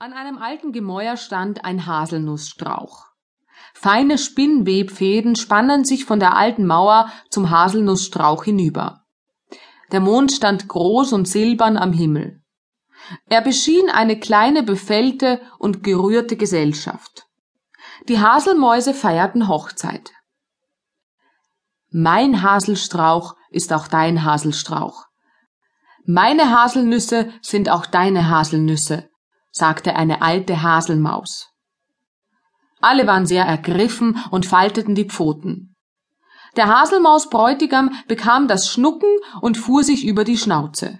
An einem alten Gemäuer stand ein Haselnussstrauch. Feine Spinnwebfäden spannen sich von der alten Mauer zum Haselnussstrauch hinüber. Der Mond stand groß und silbern am Himmel. Er beschien eine kleine befällte und gerührte Gesellschaft. Die Haselmäuse feierten Hochzeit. Mein Haselstrauch ist auch dein Haselstrauch. Meine Haselnüsse sind auch deine Haselnüsse, sagte eine alte Haselmaus. Alle waren sehr ergriffen und falteten die Pfoten. Der Haselmausbräutigam bekam das Schnucken und fuhr sich über die Schnauze.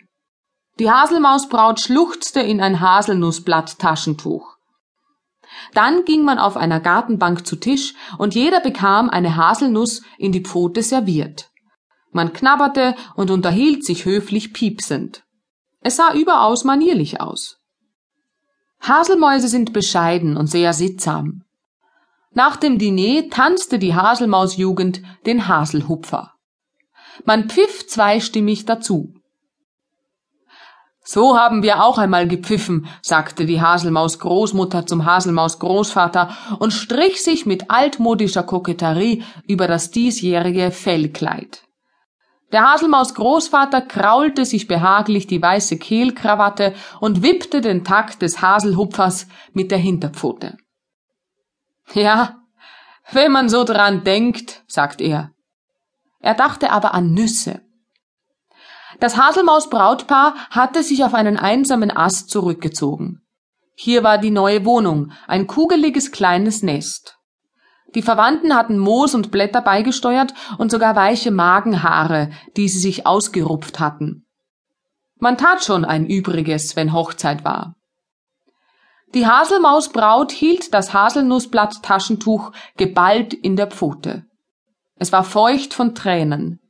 Die Haselmausbraut schluchzte in ein Haselnussblatt-Taschentuch. Dann ging man auf einer Gartenbank zu Tisch und jeder bekam eine Haselnuss in die Pfote serviert. Man knabberte und unterhielt sich höflich piepsend. Es sah überaus manierlich aus. Haselmäuse sind bescheiden und sehr sittsam. Nach dem Diner tanzte die Haselmausjugend den Haselhupfer. Man pfiff zweistimmig dazu. So haben wir auch einmal gepfiffen, sagte die Haselmaus Großmutter zum Haselmaus Großvater und strich sich mit altmodischer Koketterie über das diesjährige Fellkleid. Der Haselmaus Großvater kraulte sich behaglich die weiße Kehlkrawatte und wippte den Takt des Haselhupfers mit der Hinterpfote. Ja, wenn man so dran denkt, sagt er. Er dachte aber an Nüsse. Das Haselmaus-Brautpaar hatte sich auf einen einsamen Ast zurückgezogen. Hier war die neue Wohnung, ein kugeliges kleines Nest. Die Verwandten hatten Moos und Blätter beigesteuert und sogar weiche Magenhaare, die sie sich ausgerupft hatten. Man tat schon ein Übriges, wenn Hochzeit war. Die Haselmausbraut hielt das Haselnussblatt-Taschentuch geballt in der Pfote. Es war feucht von Tränen.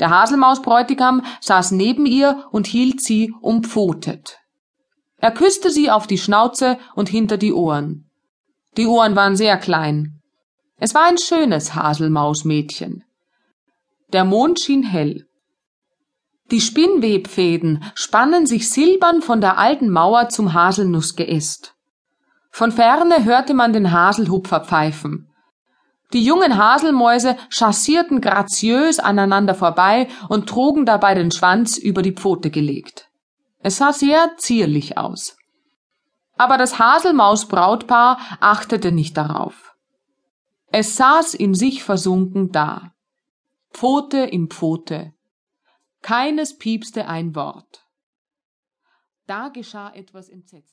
Der Haselmausbräutigam saß neben ihr und hielt sie umpfotet. Er küsste sie auf die Schnauze und hinter die Ohren. Die Ohren waren sehr klein. Es war ein schönes Haselmausmädchen. Der Mond schien hell. Die Spinnwebfäden spannen sich silbern von der alten Mauer zum Haselnussgeäst. Von ferne hörte man den Haselhupfer pfeifen. Die jungen Haselmäuse chassierten graziös aneinander vorbei und trugen dabei den Schwanz über die Pfote gelegt. Es sah sehr zierlich aus. Aber das Haselmausbrautpaar achtete nicht darauf. Es saß in sich versunken da. Pfote in Pfote. Keines piepste ein Wort. Da geschah etwas entsetzliches.